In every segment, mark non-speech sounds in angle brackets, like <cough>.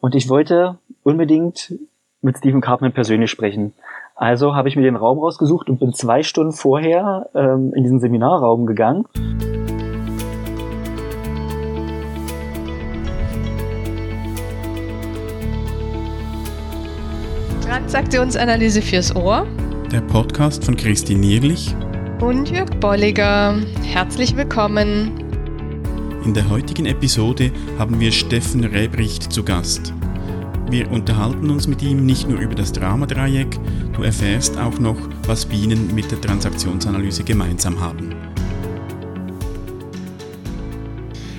Und ich wollte unbedingt mit Stephen Cartman persönlich sprechen. Also habe ich mir den Raum rausgesucht und bin zwei Stunden vorher ähm, in diesen Seminarraum gegangen. Transaktionsanalyse fürs Ohr. Der Podcast von Christine Nierlich und Jörg Bolliger. Herzlich willkommen. In der heutigen Episode haben wir Steffen Rebricht zu Gast. Wir unterhalten uns mit ihm nicht nur über das Dramadreieck, du erfährst auch noch, was Bienen mit der Transaktionsanalyse gemeinsam haben.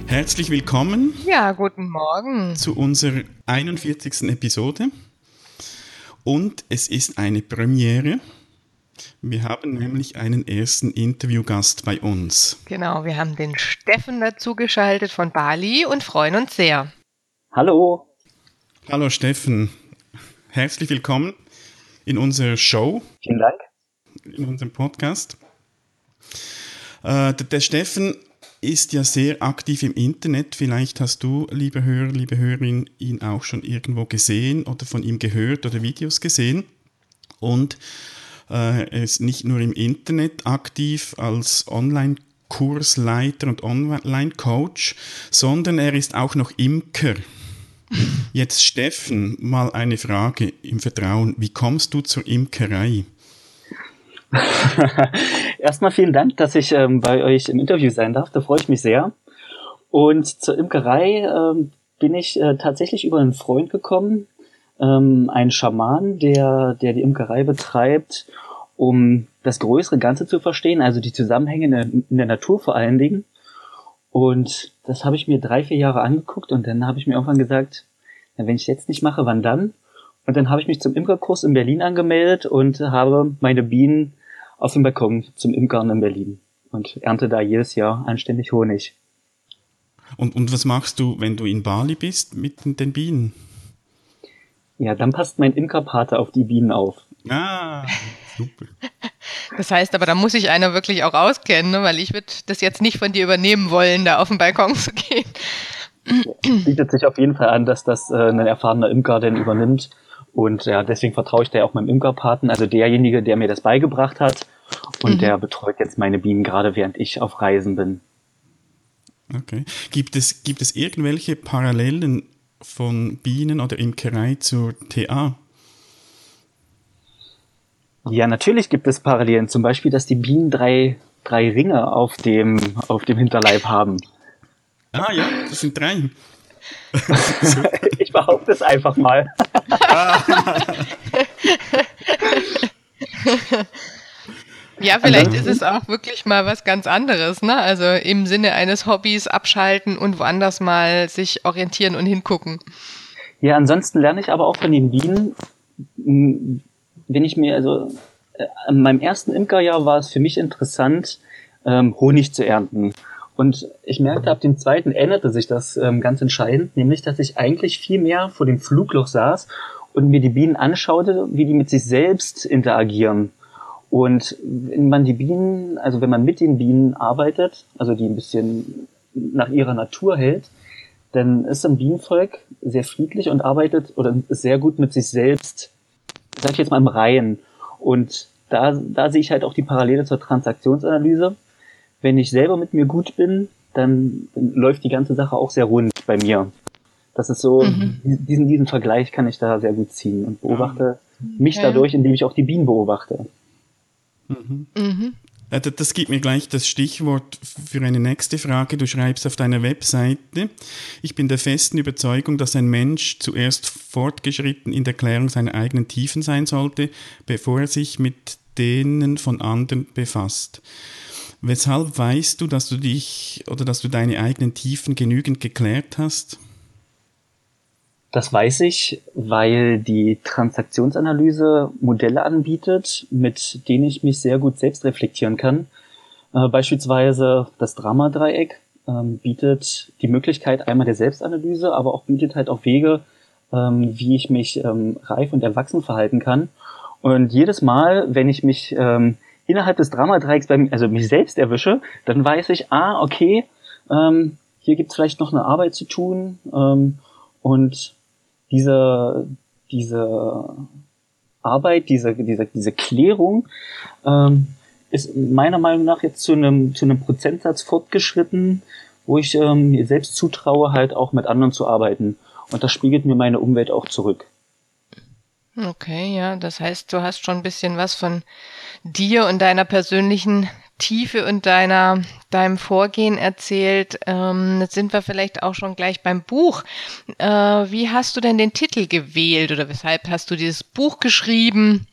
Herzlich willkommen. Ja, guten Morgen. Zu unserer 41. Episode. Und es ist eine Premiere. Wir haben nämlich einen ersten Interviewgast bei uns. Genau, wir haben den Steffen dazugeschaltet von Bali und freuen uns sehr. Hallo. Hallo Steffen, herzlich willkommen in unserer Show. Vielen Dank. In unserem Podcast. Äh, der, der Steffen ist ja sehr aktiv im Internet. Vielleicht hast du, liebe Hörer, liebe Hörerin, ihn auch schon irgendwo gesehen oder von ihm gehört oder Videos gesehen. Und äh, er ist nicht nur im Internet aktiv als Online-Kursleiter und Online-Coach, sondern er ist auch noch Imker. Jetzt Steffen, mal eine Frage im Vertrauen. Wie kommst du zur Imkerei? <laughs> Erstmal vielen Dank, dass ich ähm, bei euch im Interview sein darf. Da freue ich mich sehr. Und zur Imkerei ähm, bin ich äh, tatsächlich über einen Freund gekommen, ähm, einen Schaman, der, der die Imkerei betreibt, um das größere Ganze zu verstehen, also die Zusammenhänge in der, in der Natur vor allen Dingen. Und das habe ich mir drei, vier Jahre angeguckt und dann habe ich mir irgendwann gesagt, na, wenn ich jetzt nicht mache, wann dann? Und dann habe ich mich zum Imkerkurs in Berlin angemeldet und habe meine Bienen auf dem Balkon zum Imkern in Berlin und ernte da jedes Jahr anständig Honig. Und, und was machst du, wenn du in Bali bist mit den Bienen? Ja, dann passt mein Imkerpate auf die Bienen auf. Ah, <laughs> super. Das heißt aber, da muss sich einer wirklich auch auskennen, ne? weil ich würde das jetzt nicht von dir übernehmen wollen, da auf den Balkon zu gehen. Bietet sich auf jeden Fall an, dass das äh, ein erfahrener Imker denn übernimmt. Und ja, deswegen vertraue ich da auch meinem Imkerpaten, also derjenige, der mir das beigebracht hat. Und mhm. der betreut jetzt meine Bienen gerade, während ich auf Reisen bin. Okay. Gibt es, gibt es irgendwelche Parallelen von Bienen oder Imkerei zur TA? Ja, natürlich gibt es Parallelen. Zum Beispiel, dass die Bienen drei, drei Ringe auf dem, auf dem Hinterleib haben. Ah ja, das sind drei. <laughs> ich behaupte es einfach mal. <laughs> <laughs> ja, vielleicht ist es auch wirklich mal was ganz anderes, ne? Also im Sinne eines Hobbys abschalten und woanders mal sich orientieren und hingucken. Ja, ansonsten lerne ich aber auch von den Bienen, wenn ich mir, also äh, in meinem ersten Imkerjahr war es für mich interessant, ähm, Honig zu ernten. Und ich merkte, ab dem zweiten änderte sich das ähm, ganz entscheidend, nämlich, dass ich eigentlich viel mehr vor dem Flugloch saß und mir die Bienen anschaute, wie die mit sich selbst interagieren. Und wenn man die Bienen, also wenn man mit den Bienen arbeitet, also die ein bisschen nach ihrer Natur hält, dann ist ein Bienenvolk sehr friedlich und arbeitet oder ist sehr gut mit sich selbst sag ich jetzt mal, im Reihen. Und da, da sehe ich halt auch die Parallele zur Transaktionsanalyse. Wenn ich selber mit mir gut bin, dann, läuft die ganze Sache auch sehr rund bei mir. Das ist so, mhm. diesen, diesen Vergleich kann ich da sehr gut ziehen und beobachte okay. mich dadurch, indem ich auch die Bienen beobachte. Mhm. Mhm. Das gibt mir gleich das Stichwort für eine nächste Frage. Du schreibst auf deiner Webseite, ich bin der festen Überzeugung, dass ein Mensch zuerst fortgeschritten in der Klärung seiner eigenen Tiefen sein sollte, bevor er sich mit denen von anderen befasst. Weshalb weißt du, dass du dich oder dass du deine eigenen Tiefen genügend geklärt hast? Das weiß ich, weil die Transaktionsanalyse Modelle anbietet, mit denen ich mich sehr gut selbst reflektieren kann. Äh, beispielsweise das Dramadreieck ähm, bietet die Möglichkeit einmal der Selbstanalyse, aber auch bietet halt auch Wege, ähm, wie ich mich ähm, reif und erwachsen verhalten kann. Und jedes Mal, wenn ich mich innerhalb des Dramadreiecks, beim, also mich selbst erwische, dann weiß ich, ah, okay, hier gibt's vielleicht noch eine Arbeit zu tun und diese, diese Arbeit, diese, diese, diese Klärung ähm, ist meiner Meinung nach jetzt zu einem, zu einem Prozentsatz fortgeschritten, wo ich ähm, mir selbst zutraue, halt auch mit anderen zu arbeiten. Und das spiegelt mir meine Umwelt auch zurück. Okay, ja, das heißt, du hast schon ein bisschen was von dir und deiner persönlichen Tiefe und deiner, deinem Vorgehen erzählt. Ähm, jetzt sind wir vielleicht auch schon gleich beim Buch. Äh, wie hast du denn den Titel gewählt oder weshalb hast du dieses Buch geschrieben?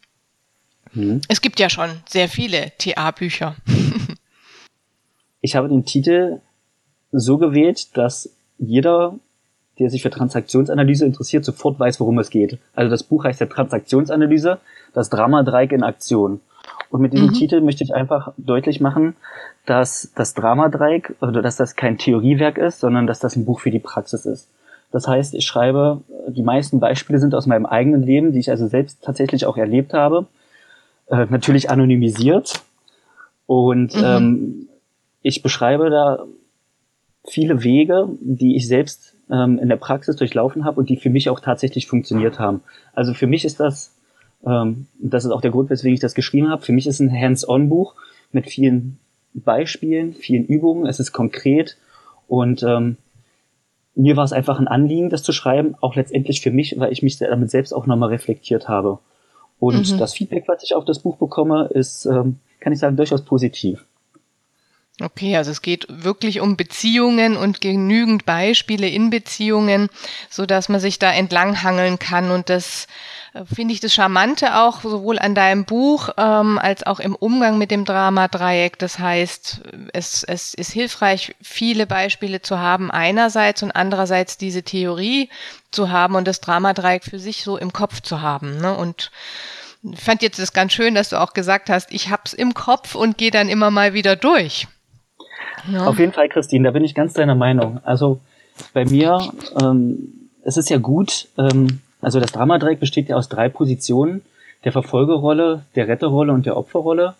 Hm. Es gibt ja schon sehr viele TA-Bücher. <laughs> ich habe den Titel so gewählt, dass jeder, der sich für Transaktionsanalyse interessiert, sofort weiß, worum es geht. Also das Buch heißt ja Transaktionsanalyse, das Drama-Dreieck in Aktion. Und mit diesem mhm. Titel möchte ich einfach deutlich machen, dass das Dramadreieck, oder dass das kein Theoriewerk ist, sondern dass das ein Buch für die Praxis ist. Das heißt, ich schreibe, die meisten Beispiele sind aus meinem eigenen Leben, die ich also selbst tatsächlich auch erlebt habe. Äh, natürlich anonymisiert. Und mhm. ähm, ich beschreibe da viele Wege, die ich selbst ähm, in der Praxis durchlaufen habe und die für mich auch tatsächlich funktioniert haben. Also für mich ist das ähm, das ist auch der Grund, weswegen ich das geschrieben habe. Für mich ist ein Hands-on-Buch mit vielen Beispielen, vielen Übungen. Es ist konkret und ähm, mir war es einfach ein Anliegen, das zu schreiben, auch letztendlich für mich, weil ich mich damit selbst auch nochmal reflektiert habe. Und mhm. das Feedback, was ich auf das Buch bekomme, ist, ähm, kann ich sagen, durchaus positiv. Okay, also es geht wirklich um Beziehungen und genügend Beispiele in Beziehungen, so dass man sich da entlanghangeln kann und das äh, finde ich das Charmante auch sowohl an deinem Buch ähm, als auch im Umgang mit dem Drama-Dreieck. Das heißt, es, es ist hilfreich, viele Beispiele zu haben einerseits und andererseits diese Theorie zu haben und das Drama-Dreieck für sich so im Kopf zu haben. Ne? Und ich fand jetzt das ganz schön, dass du auch gesagt hast, ich hab's im Kopf und gehe dann immer mal wieder durch. Ja. Auf jeden Fall, Christine, da bin ich ganz deiner Meinung. Also bei mir, ähm, es ist ja gut, ähm, also das Dramadreieck besteht ja aus drei Positionen, der Verfolgerrolle, der Retterrolle und der Opferrolle.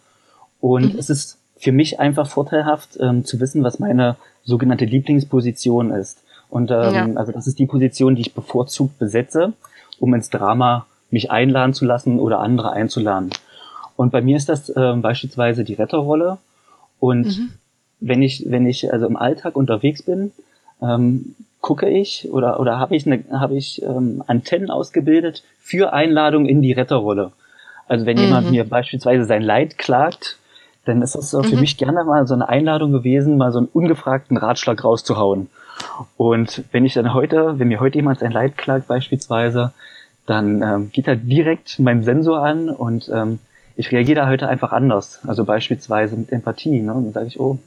Und mhm. es ist für mich einfach vorteilhaft ähm, zu wissen, was meine sogenannte Lieblingsposition ist. Und ähm, ja. also das ist die Position, die ich bevorzugt besetze, um ins Drama mich einladen zu lassen oder andere einzuladen. Und bei mir ist das ähm, beispielsweise die Retterrolle. Und mhm wenn ich, wenn ich also im Alltag unterwegs bin, ähm, gucke ich oder, oder habe ich, eine, habe ich ähm, Antennen ausgebildet für Einladung in die Retterrolle. Also wenn mhm. jemand mir beispielsweise sein Leid klagt, dann ist das für mhm. mich gerne mal so eine Einladung gewesen, mal so einen ungefragten Ratschlag rauszuhauen. Und wenn ich dann heute, wenn mir heute jemand sein Leid klagt beispielsweise, dann ähm, geht er direkt mein Sensor an und ähm, ich reagiere da heute einfach anders. Also beispielsweise mit Empathie. Ne? Und dann sage ich, oh,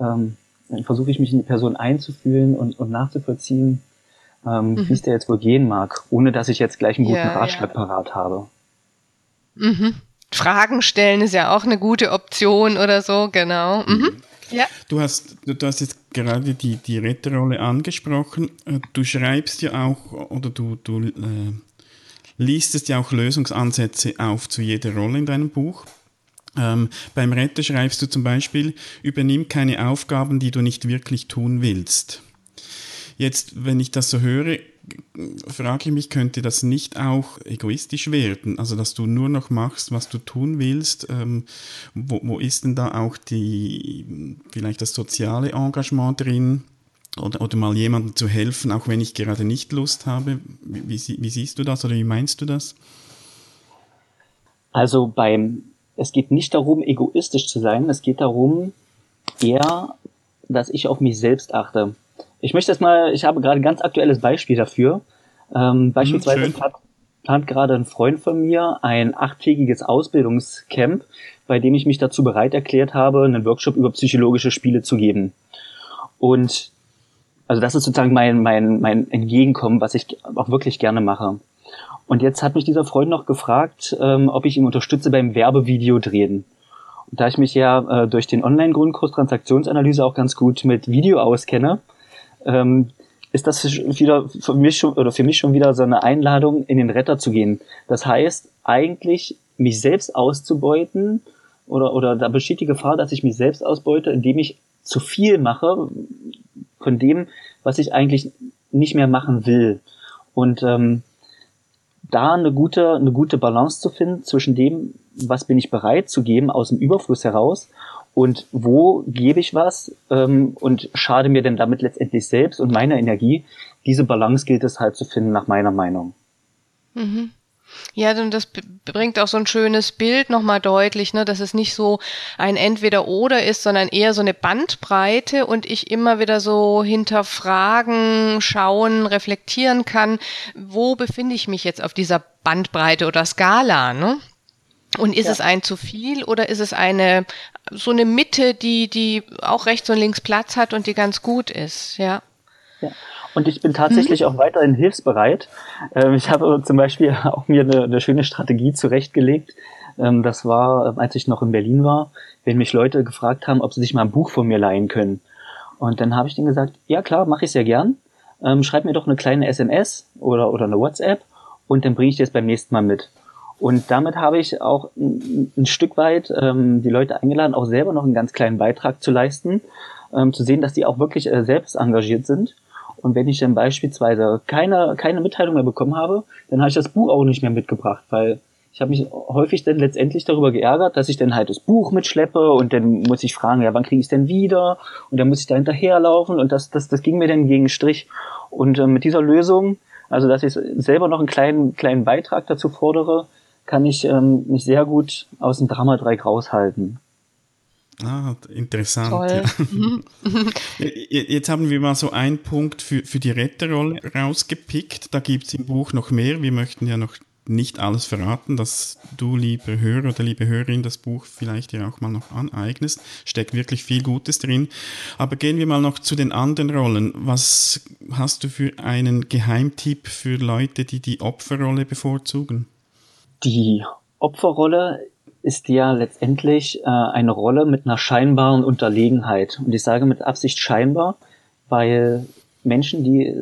ähm, dann versuche ich mich in die Person einzufühlen und, und nachzuvollziehen, ähm, mhm. wie es der jetzt wohl gehen mag, ohne dass ich jetzt gleich einen guten ja, Ratschlag ja. parat habe. Mhm. Fragen stellen ist ja auch eine gute Option oder so, genau. Mhm. mhm. Ja. Du hast, du hast jetzt gerade die, die Retterrolle angesprochen. Äh, du schreibst ja auch oder du, du äh, liestest ja auch Lösungsansätze auf zu jeder Rolle in deinem Buch. Ähm, beim Retter schreibst du zum Beispiel, übernimm keine Aufgaben, die du nicht wirklich tun willst. Jetzt, wenn ich das so höre, frage ich mich, könnte das nicht auch egoistisch werden? Also, dass du nur noch machst, was du tun willst? Ähm, wo, wo ist denn da auch die, vielleicht das soziale Engagement drin? Oder, oder mal jemandem zu helfen, auch wenn ich gerade nicht Lust habe? Wie, wie, wie siehst du das oder wie meinst du das? Also beim es geht nicht darum, egoistisch zu sein, es geht darum, eher, dass ich auf mich selbst achte. Ich möchte jetzt mal, ich habe gerade ein ganz aktuelles Beispiel dafür. Ähm, beispielsweise plant, plant gerade ein Freund von mir ein achttägiges Ausbildungscamp, bei dem ich mich dazu bereit erklärt habe, einen Workshop über psychologische Spiele zu geben. Und also das ist sozusagen mein, mein, mein Entgegenkommen, was ich auch wirklich gerne mache. Und jetzt hat mich dieser Freund noch gefragt, ähm, ob ich ihm unterstütze beim Werbevideo drehen. Und da ich mich ja äh, durch den Online-Grundkurs Transaktionsanalyse auch ganz gut mit Video auskenne, ähm, ist das wieder für mich schon oder für mich schon wieder so eine Einladung, in den Retter zu gehen. Das heißt, eigentlich mich selbst auszubeuten oder, oder da besteht die Gefahr, dass ich mich selbst ausbeute, indem ich zu viel mache von dem, was ich eigentlich nicht mehr machen will. Und ähm, da eine gute, eine gute Balance zu finden zwischen dem, was bin ich bereit zu geben aus dem Überfluss heraus und wo gebe ich was ähm, und schade mir denn damit letztendlich selbst und meiner Energie. Diese Balance gilt es halt zu finden, nach meiner Meinung. Mhm. Ja, und das bringt auch so ein schönes Bild nochmal deutlich, ne, dass es nicht so ein Entweder-Oder ist, sondern eher so eine Bandbreite und ich immer wieder so hinterfragen, schauen, reflektieren kann, wo befinde ich mich jetzt auf dieser Bandbreite oder Skala, ne? Und ist ja. es ein zu viel oder ist es eine so eine Mitte, die die auch rechts und links Platz hat und die ganz gut ist, ja? Ja. Und ich bin tatsächlich mhm. auch weiterhin hilfsbereit. Ähm, ich habe zum Beispiel <laughs> auch mir eine, eine schöne Strategie zurechtgelegt. Ähm, das war, als ich noch in Berlin war, wenn mich Leute gefragt haben, ob sie sich mal ein Buch von mir leihen können. Und dann habe ich denen gesagt, ja klar, mache ich sehr gern. Ähm, schreib mir doch eine kleine SMS oder, oder eine WhatsApp und dann bringe ich dir es beim nächsten Mal mit. Und damit habe ich auch ein, ein Stück weit ähm, die Leute eingeladen, auch selber noch einen ganz kleinen Beitrag zu leisten, ähm, zu sehen, dass die auch wirklich äh, selbst engagiert sind und wenn ich dann beispielsweise keine, keine Mitteilung mehr bekommen habe, dann habe ich das Buch auch nicht mehr mitgebracht, weil ich habe mich häufig dann letztendlich darüber geärgert, dass ich dann halt das Buch mitschleppe und dann muss ich fragen, ja, wann kriege ich es denn wieder? Und dann muss ich da hinterherlaufen und das, das, das ging mir dann gegen Strich. Und äh, mit dieser Lösung, also dass ich selber noch einen kleinen, kleinen Beitrag dazu fordere, kann ich ähm, mich sehr gut aus dem Dramadreieck raushalten. Ah, interessant. Ja. <laughs> Jetzt haben wir mal so einen Punkt für, für die Retterrolle rausgepickt. Da gibt es im Buch noch mehr. Wir möchten ja noch nicht alles verraten, dass du, liebe Hörer oder liebe Hörerin, das Buch vielleicht dir auch mal noch aneignest. Steckt wirklich viel Gutes drin. Aber gehen wir mal noch zu den anderen Rollen. Was hast du für einen Geheimtipp für Leute, die die Opferrolle bevorzugen? Die Opferrolle ist ja letztendlich äh, eine Rolle mit einer scheinbaren Unterlegenheit. Und ich sage mit Absicht scheinbar, weil Menschen, die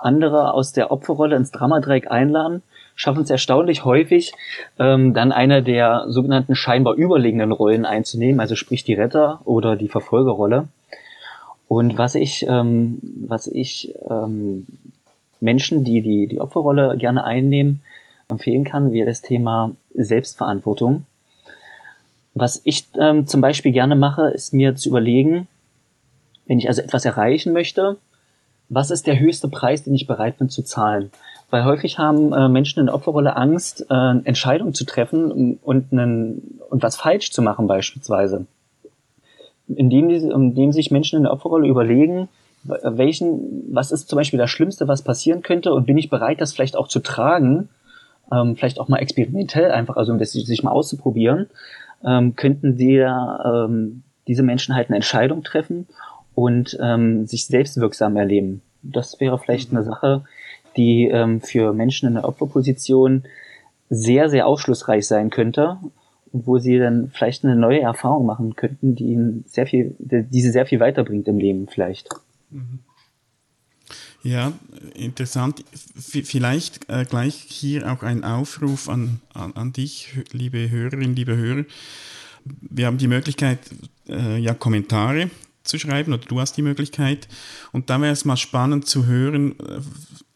andere aus der Opferrolle ins Dramadreieck einladen, schaffen es erstaunlich häufig, ähm, dann eine der sogenannten scheinbar überlegenen Rollen einzunehmen, also sprich die Retter- oder die Verfolgerrolle. Und was ich, ähm, was ich ähm, Menschen, die, die die Opferrolle gerne einnehmen, empfehlen kann, wäre das Thema Selbstverantwortung. Was ich ähm, zum Beispiel gerne mache, ist mir zu überlegen, wenn ich also etwas erreichen möchte, was ist der höchste Preis, den ich bereit bin zu zahlen? Weil häufig haben äh, Menschen in der Opferrolle Angst, äh, Entscheidungen zu treffen und, einen, und was falsch zu machen beispielsweise. Indem, die, indem sich Menschen in der Opferrolle überlegen, welchen, was ist zum Beispiel das Schlimmste, was passieren könnte und bin ich bereit, das vielleicht auch zu tragen, ähm, vielleicht auch mal experimentell einfach, also um das sich mal auszuprobieren, ähm, könnten die, ähm, diese Menschen halt eine Entscheidung treffen und ähm, sich selbstwirksam erleben. Das wäre vielleicht eine Sache, die ähm, für Menschen in der Opferposition sehr, sehr aufschlussreich sein könnte, wo sie dann vielleicht eine neue Erfahrung machen könnten, die ihnen sehr viel, die sie sehr viel weiterbringt im Leben vielleicht. Mhm. Ja, interessant. V vielleicht äh, gleich hier auch ein Aufruf an, an, an dich, liebe Hörerinnen, liebe Hörer. Wir haben die Möglichkeit, äh, ja, Kommentare zu schreiben oder du hast die Möglichkeit. Und da wäre es mal spannend zu hören, äh,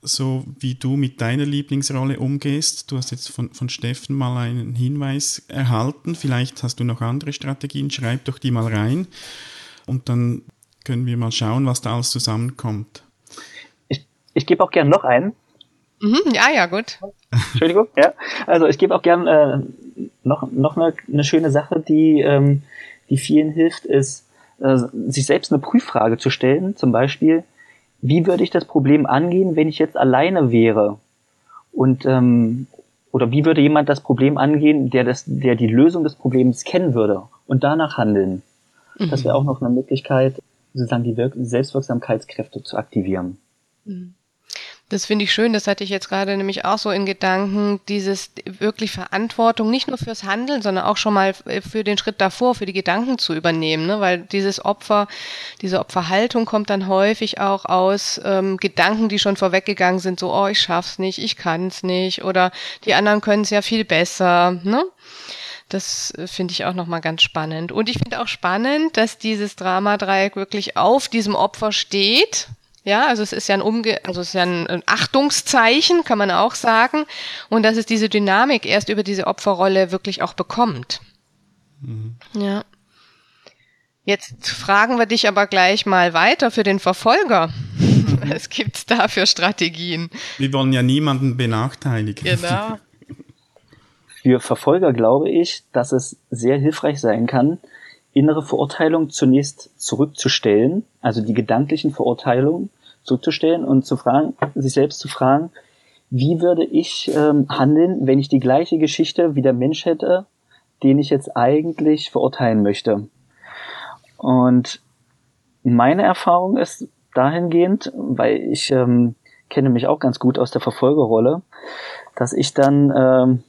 so wie du mit deiner Lieblingsrolle umgehst. Du hast jetzt von, von Steffen mal einen Hinweis erhalten. Vielleicht hast du noch andere Strategien. Schreib doch die mal rein. Und dann können wir mal schauen, was da alles zusammenkommt. Ich gebe auch gern noch einen. Mhm, ja, ja, gut. Entschuldigung, ja. Also ich gebe auch gern äh, noch, noch eine, eine schöne Sache, die, ähm, die vielen hilft, ist, äh, sich selbst eine Prüffrage zu stellen. Zum Beispiel, wie würde ich das Problem angehen, wenn ich jetzt alleine wäre? Und ähm, oder wie würde jemand das Problem angehen, der das, der die Lösung des Problems kennen würde und danach handeln? Mhm. Das wäre auch noch eine Möglichkeit, sozusagen die Wirk Selbstwirksamkeitskräfte zu aktivieren. Mhm. Das finde ich schön, das hatte ich jetzt gerade nämlich auch so in Gedanken, dieses wirklich Verantwortung nicht nur fürs Handeln, sondern auch schon mal für den Schritt davor, für die Gedanken zu übernehmen, ne? weil dieses Opfer, diese Opferhaltung kommt dann häufig auch aus ähm, Gedanken, die schon vorweggegangen sind, so, oh, ich schaff's nicht, ich kann's nicht oder die anderen können es ja viel besser, ne? Das äh, finde ich auch nochmal ganz spannend. Und ich finde auch spannend, dass dieses Dramadreieck wirklich auf diesem Opfer steht, Ja, also es ist ja ein Umge also es ist ja ein Achtungszeichen, kann man auch sagen. Und dass es diese Dynamik erst über diese Opferrolle wirklich auch bekommt. Mhm. Ja. Jetzt fragen wir dich aber gleich mal weiter für den Verfolger. <laughs> Was gibt's da für Strategien? Wir wollen ja niemanden benachteiligen. Genau. <laughs> Für Verfolger glaube ich, dass es sehr hilfreich sein kann, innere Verurteilung zunächst zurückzustellen, also die gedanklichen Verurteilungen zurückzustellen und zu fragen, sich selbst zu fragen, wie würde ich ähm, handeln, wenn ich die gleiche Geschichte wie der Mensch hätte, den ich jetzt eigentlich verurteilen möchte. Und meine Erfahrung ist dahingehend, weil ich ähm, kenne mich auch ganz gut aus der Verfolgerrolle, dass ich dann ähm,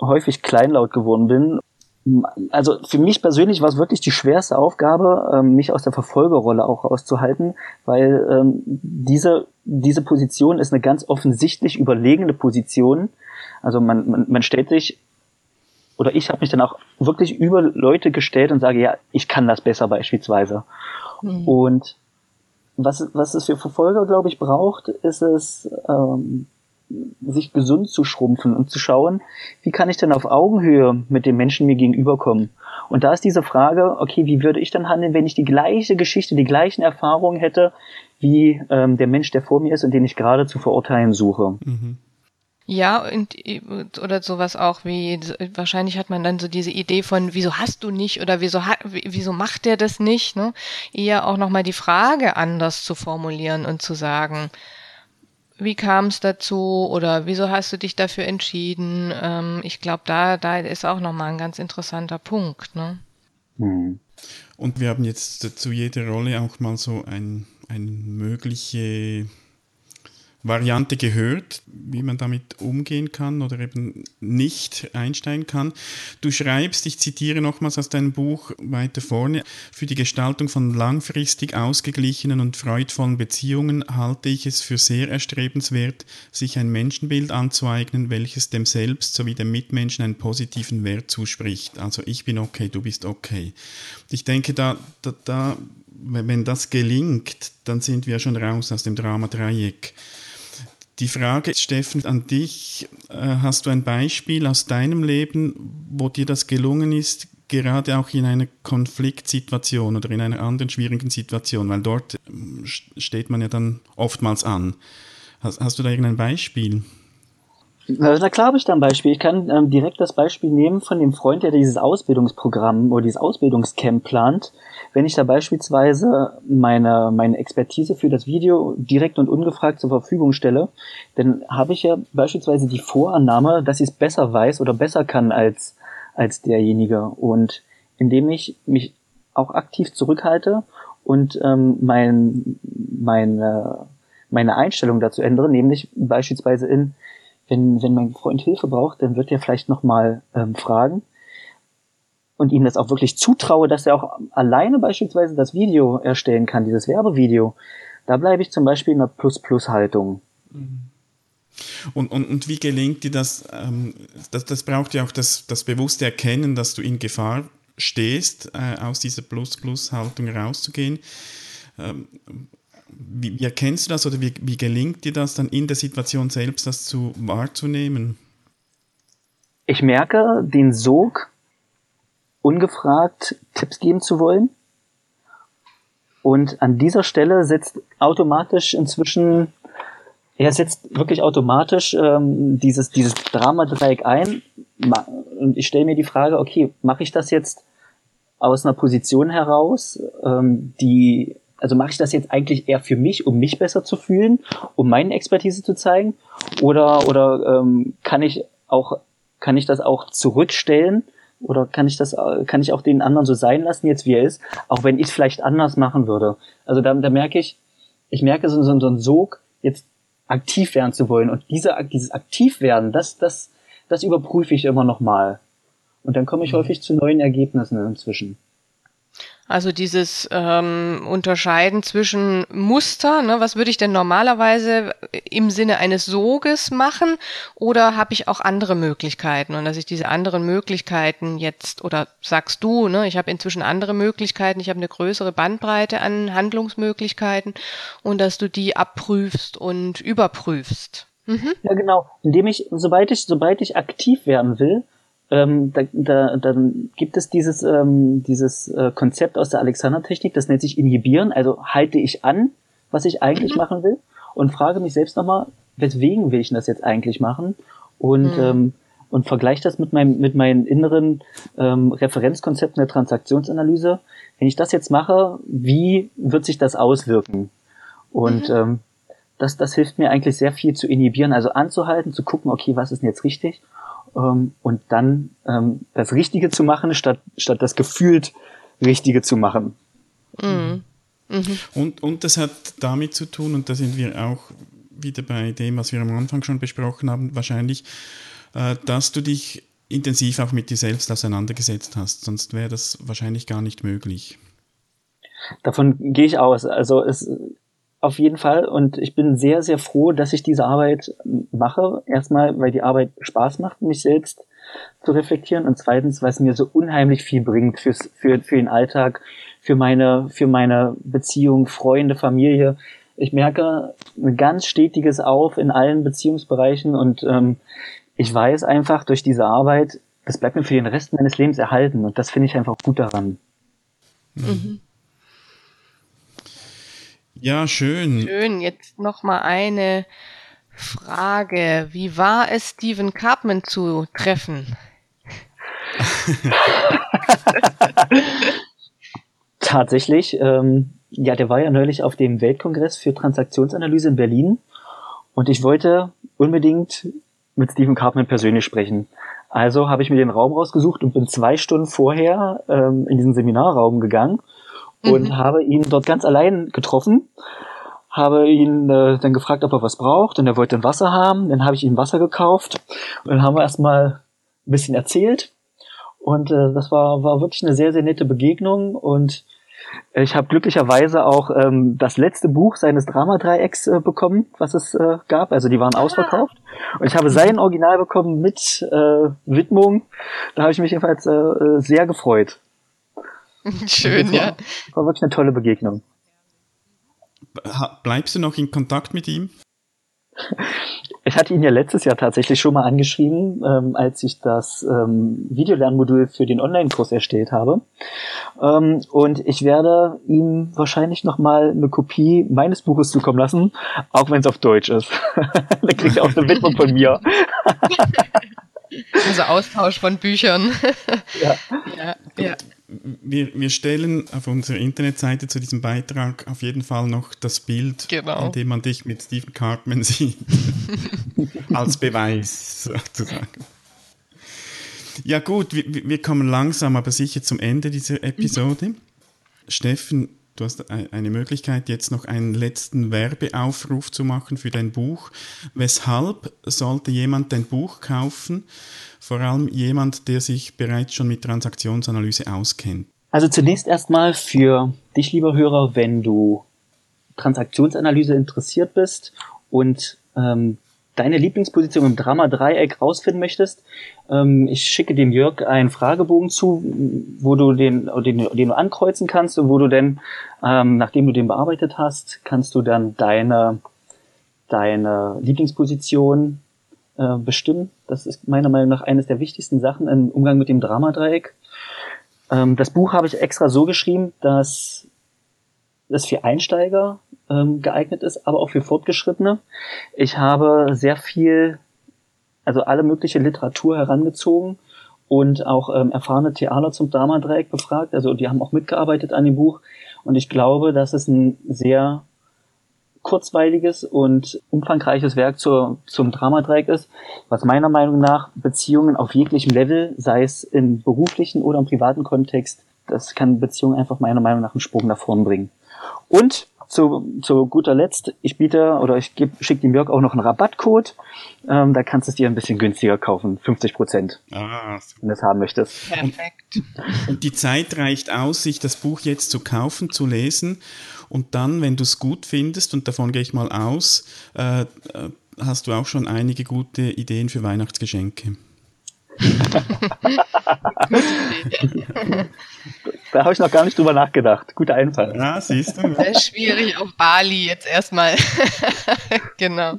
häufig kleinlaut geworden bin. Also für mich persönlich war es wirklich die schwerste Aufgabe, ähm, mich aus der Verfolgerrolle auch rauszuhalten, weil ähm, diese, diese Position ist eine ganz offensichtlich überlegene Position. Also man, man, man stellt sich oder ich habe mich dann auch wirklich über Leute gestellt und sage, ja, ich kann das besser beispielsweise. Mhm. Und was, was es für Verfolger, glaube ich, braucht, ist es, ähm, sich gesund zu schrumpfen und zu schauen, wie kann ich denn auf Augenhöhe mit dem Menschen mir gegenüberkommen? Und da ist diese Frage, okay, wie würde ich dann handeln, wenn ich die gleiche Geschichte, die gleichen Erfahrungen hätte, wie ähm, der Mensch, der vor mir ist und den ich gerade zu verurteilen suche? Mhm. Ja, und, oder sowas auch wie, wahrscheinlich hat man dann so diese Idee von, wieso hast du nicht oder wieso, hat, wieso macht der das nicht, ne? Eher auch nochmal die Frage anders zu formulieren und zu sagen, wie kam es dazu oder wieso hast du dich dafür entschieden? Ähm, ich glaube, da, da ist auch nochmal ein ganz interessanter Punkt, ne? Mhm. Und wir haben jetzt zu jeder Rolle auch mal so ein, eine mögliche Variante gehört, wie man damit umgehen kann oder eben nicht einsteigen kann. Du schreibst, ich zitiere nochmals aus deinem Buch weiter vorne, für die Gestaltung von langfristig ausgeglichenen und freudvollen Beziehungen halte ich es für sehr erstrebenswert, sich ein Menschenbild anzueignen, welches dem Selbst sowie dem Mitmenschen einen positiven Wert zuspricht. Also ich bin okay, du bist okay. Ich denke, da, da, da wenn das gelingt, dann sind wir schon raus aus dem Drama-Dreieck. Die Frage, Steffen, an dich. Äh, hast du ein Beispiel aus deinem Leben, wo dir das gelungen ist, gerade auch in einer Konfliktsituation oder in einer anderen schwierigen Situation? Weil dort ähm, steht man ja dann oftmals an. Hast, hast du da irgendein Beispiel? Na klar habe ich da ein Beispiel. Ich kann ähm, direkt das Beispiel nehmen von dem Freund, der dieses Ausbildungsprogramm oder dieses Ausbildungscamp plant. Wenn ich da beispielsweise meine, meine Expertise für das Video direkt und ungefragt zur Verfügung stelle, dann habe ich ja beispielsweise die Vorannahme, dass ich es besser weiß oder besser kann als, als derjenige. Und indem ich mich auch aktiv zurückhalte und ähm, mein, meine, meine Einstellung dazu ändere, nämlich beispielsweise in, wenn, wenn mein Freund Hilfe braucht, dann wird er vielleicht nochmal ähm, fragen, und ihm das auch wirklich zutraue, dass er auch alleine beispielsweise das Video erstellen kann, dieses Werbevideo, da bleibe ich zum Beispiel in einer Plus-Plus-Haltung. Mhm. Und, und, und wie gelingt dir das, ähm, das? Das braucht ja auch das, das bewusste Erkennen, dass du in Gefahr stehst, äh, aus dieser Plus-Plus-Haltung rauszugehen. Ähm, wie, wie, erkennst du das oder wie, wie gelingt dir das dann in der Situation selbst, das zu wahrzunehmen? Ich merke den Sog ungefragt Tipps geben zu wollen. Und an dieser Stelle setzt automatisch inzwischen, er setzt wirklich automatisch ähm, dieses, dieses Dramadreieck ein. Und ich stelle mir die Frage, okay, mache ich das jetzt aus einer Position heraus, ähm, die, also mache ich das jetzt eigentlich eher für mich, um mich besser zu fühlen, um meine Expertise zu zeigen? Oder, oder ähm, kann ich auch, kann ich das auch zurückstellen oder kann ich das, kann ich auch den anderen so sein lassen, jetzt wie er ist, auch wenn ich es vielleicht anders machen würde? Also da, da merke ich, ich merke so, so, so einen Sog, jetzt aktiv werden zu wollen. Und diese, dieses Aktivwerden, das, das, das überprüfe ich immer noch mal. Und dann komme ich mhm. häufig zu neuen Ergebnissen inzwischen. Also dieses ähm, Unterscheiden zwischen Muster, ne, was würde ich denn normalerweise im Sinne eines Soges machen oder habe ich auch andere Möglichkeiten und dass ich diese anderen Möglichkeiten jetzt oder sagst du, ne, ich habe inzwischen andere Möglichkeiten, ich habe eine größere Bandbreite an Handlungsmöglichkeiten und dass du die abprüfst und überprüfst. Mhm. Ja, genau. Indem ich, sobald ich, sobald ich aktiv werden will, ähm, da, da, dann gibt es dieses, ähm, dieses äh, Konzept aus der Alexander-Technik, das nennt sich Inhibieren, also halte ich an, was ich eigentlich mhm. machen will und frage mich selbst nochmal, weswegen will ich das jetzt eigentlich machen und, mhm. ähm, und vergleiche das mit meinem, mit meinen inneren ähm, Referenzkonzepten der Transaktionsanalyse. Wenn ich das jetzt mache, wie wird sich das auswirken? Und mhm. ähm, das, das hilft mir eigentlich sehr viel zu inhibieren, also anzuhalten, zu gucken, okay, was ist denn jetzt richtig ähm, und dann ähm, das Richtige zu machen, statt, statt das gefühlt Richtige zu machen. Mhm. Mhm. Und, und das hat damit zu tun, und da sind wir auch wieder bei dem, was wir am Anfang schon besprochen haben, wahrscheinlich, äh, dass du dich intensiv auch mit dir selbst auseinandergesetzt hast, sonst wäre das wahrscheinlich gar nicht möglich. Davon gehe ich aus. Also es auf jeden Fall. Und ich bin sehr, sehr froh, dass ich diese Arbeit mache. Erstmal, weil die Arbeit Spaß macht, mich selbst zu reflektieren. Und zweitens, weil es mir so unheimlich viel bringt fürs, für, für den Alltag, für meine, für meine Beziehung, Freunde, Familie. Ich merke ein ganz stetiges Auf in allen Beziehungsbereichen und ähm, ich weiß einfach durch diese Arbeit, das bleibt mir für den Rest meines Lebens erhalten und das finde ich einfach gut daran. Mhm. Ja, schön. Schön. Jetzt noch mal eine Frage. Wie war es, Stephen Carpman zu treffen? <laughs> Tatsächlich, ähm, ja, der war ja neulich auf dem Weltkongress für Transaktionsanalyse in Berlin und ich wollte unbedingt mit Stephen Carpman persönlich sprechen. Also habe ich mir den Raum rausgesucht und bin zwei Stunden vorher ähm, in diesen Seminarraum gegangen und mhm. habe ihn dort ganz allein getroffen, habe ihn äh, dann gefragt, ob er was braucht und er wollte ein Wasser haben. Dann habe ich ihm Wasser gekauft und dann haben wir erstmal ein bisschen erzählt und äh, das war, war wirklich eine sehr, sehr nette Begegnung und ich habe glücklicherweise auch ähm, das letzte Buch seines Dramadreiecks äh, bekommen, was es äh, gab. Also die waren ah. ausverkauft. Und ich habe sein Original bekommen mit äh, Widmung. Da habe ich mich jedenfalls äh, äh sehr gefreut. <laughs> Schön, war, ja. War wirklich eine tolle Begegnung. Bleibst du noch in Kontakt mit ihm? <laughs> Ich hatte ihn ja letztes Jahr tatsächlich schon mal angeschrieben, ähm, als ich das ähm, Videolernmodul für den Online-Kurs erstellt habe. Ähm, und ich werde ihm wahrscheinlich noch mal eine Kopie meines Buches zukommen lassen, auch wenn es auf Deutsch ist. <laughs> da kriegt er auch eine Widmung von mir. Also Austausch von Büchern. <laughs> ja. ja, ja wir, wir stellen auf unserer Internetseite zu diesem Beitrag auf jeden Fall noch das Bild, genau. in dem man dich mit Stephen Cartman <laughs> sieht. <laughs> Als Beweis sozusagen. Ja gut, wir, wir kommen langsam aber sicher zum Ende dieser Episode. Mhm. Steffen, du hast eine Möglichkeit, jetzt noch einen letzten Werbeaufruf zu machen für dein Buch. Weshalb sollte jemand dein Buch kaufen? vor allem jemand, der sich bereits schon mit Transaktionsanalyse auskennt? Also zunächst erstmal für dich, lieber Hörer, wenn du Transaktionsanalyse interessiert bist und ähm, deine Lieblingsposition im Drama-Dreieck rausfinden möchtest, ähm, ich schicke dem Jörg einen Fragebogen zu, wo du den, den, den du ankreuzen kannst und wo du denn, ähm, nachdem du den bearbeitet hast, kannst du dann deine, deine Lieblingsposition äh, bestimmen. Das ist meiner Meinung nach eines der wichtigsten Sachen im Umgang mit dem Dramadreieck. Ähm, das Buch habe ich extra so geschrieben, dass es für Einsteiger ähm, geeignet ist, aber auch für Fortgeschrittene. Ich habe sehr viel, also alle mögliche Literatur herangezogen und auch ähm, erfahrene Theater zum Dramadreieck befragt. Also die haben auch mitgearbeitet an dem Buch. Und ich glaube, dass es ein sehr kurzweiliges und umfangreiches Werk zur, zum Dramadreieck ist, was meiner Meinung nach Beziehungen auf jeglichem Level, sei es im beruflichen oder im privaten Kontext, das kann Beziehungen einfach meiner Meinung nach einen Sprung nach vorn bringen. Und zu, zu guter Letzt, ich biete oder ich schicke dem Jörg auch noch einen Rabattcode. Ähm, da kannst du es dir ein bisschen günstiger kaufen, 50 Prozent, ah, wenn du es haben möchtest. Perfekt. Und, die Zeit reicht aus, sich das Buch jetzt zu kaufen, zu lesen und dann, wenn du es gut findest, und davon gehe ich mal aus, äh, äh hast du auch schon einige gute Ideen für Weihnachtsgeschenke. <laughs> <laughs> <laughs> da habe ich noch gar nicht drüber nachgedacht. Guter Einfall. Ja, siehst du. Sehr schwierig auf Bali jetzt erstmal. <laughs> genau.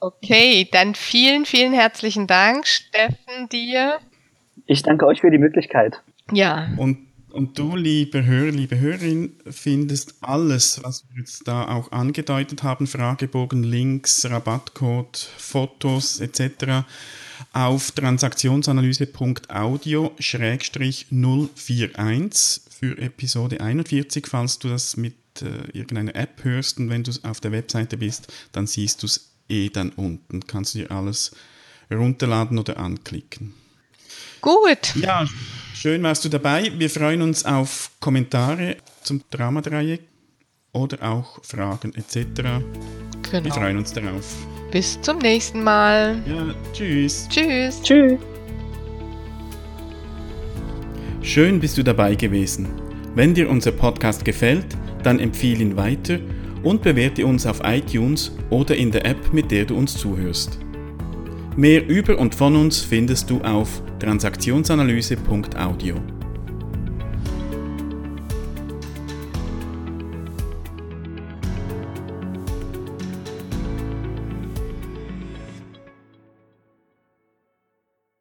Okay, dann vielen, vielen herzlichen Dank, Steffen, dir. Ich danke euch für die Möglichkeit. Ja. Und, und du, liebe Hörer, liebe Hörerin, findest alles, was wir jetzt da auch angedeutet haben, Fragebogen, Links, Rabattcode, Fotos etc auf transaktionsanalyse.audio-041 für Episode 41, falls du das mit äh, irgendeiner App hörst und wenn du auf der Webseite bist, dann siehst du es eh dann unten. Kannst du dir alles runterladen oder anklicken. Gut. Ja, schön warst du dabei. Wir freuen uns auf Kommentare zum Dramadreieck oder auch Fragen etc. Genau. Wir freuen uns darauf. Bis zum nächsten Mal. Ja, tschüss. Tschüss. Tschüss. Schön bist du dabei gewesen. Wenn dir unser Podcast gefällt, dann empfehle ihn weiter und bewerte uns auf iTunes oder in der App, mit der du uns zuhörst. Mehr über und von uns findest du auf transaktionsanalyse.audio.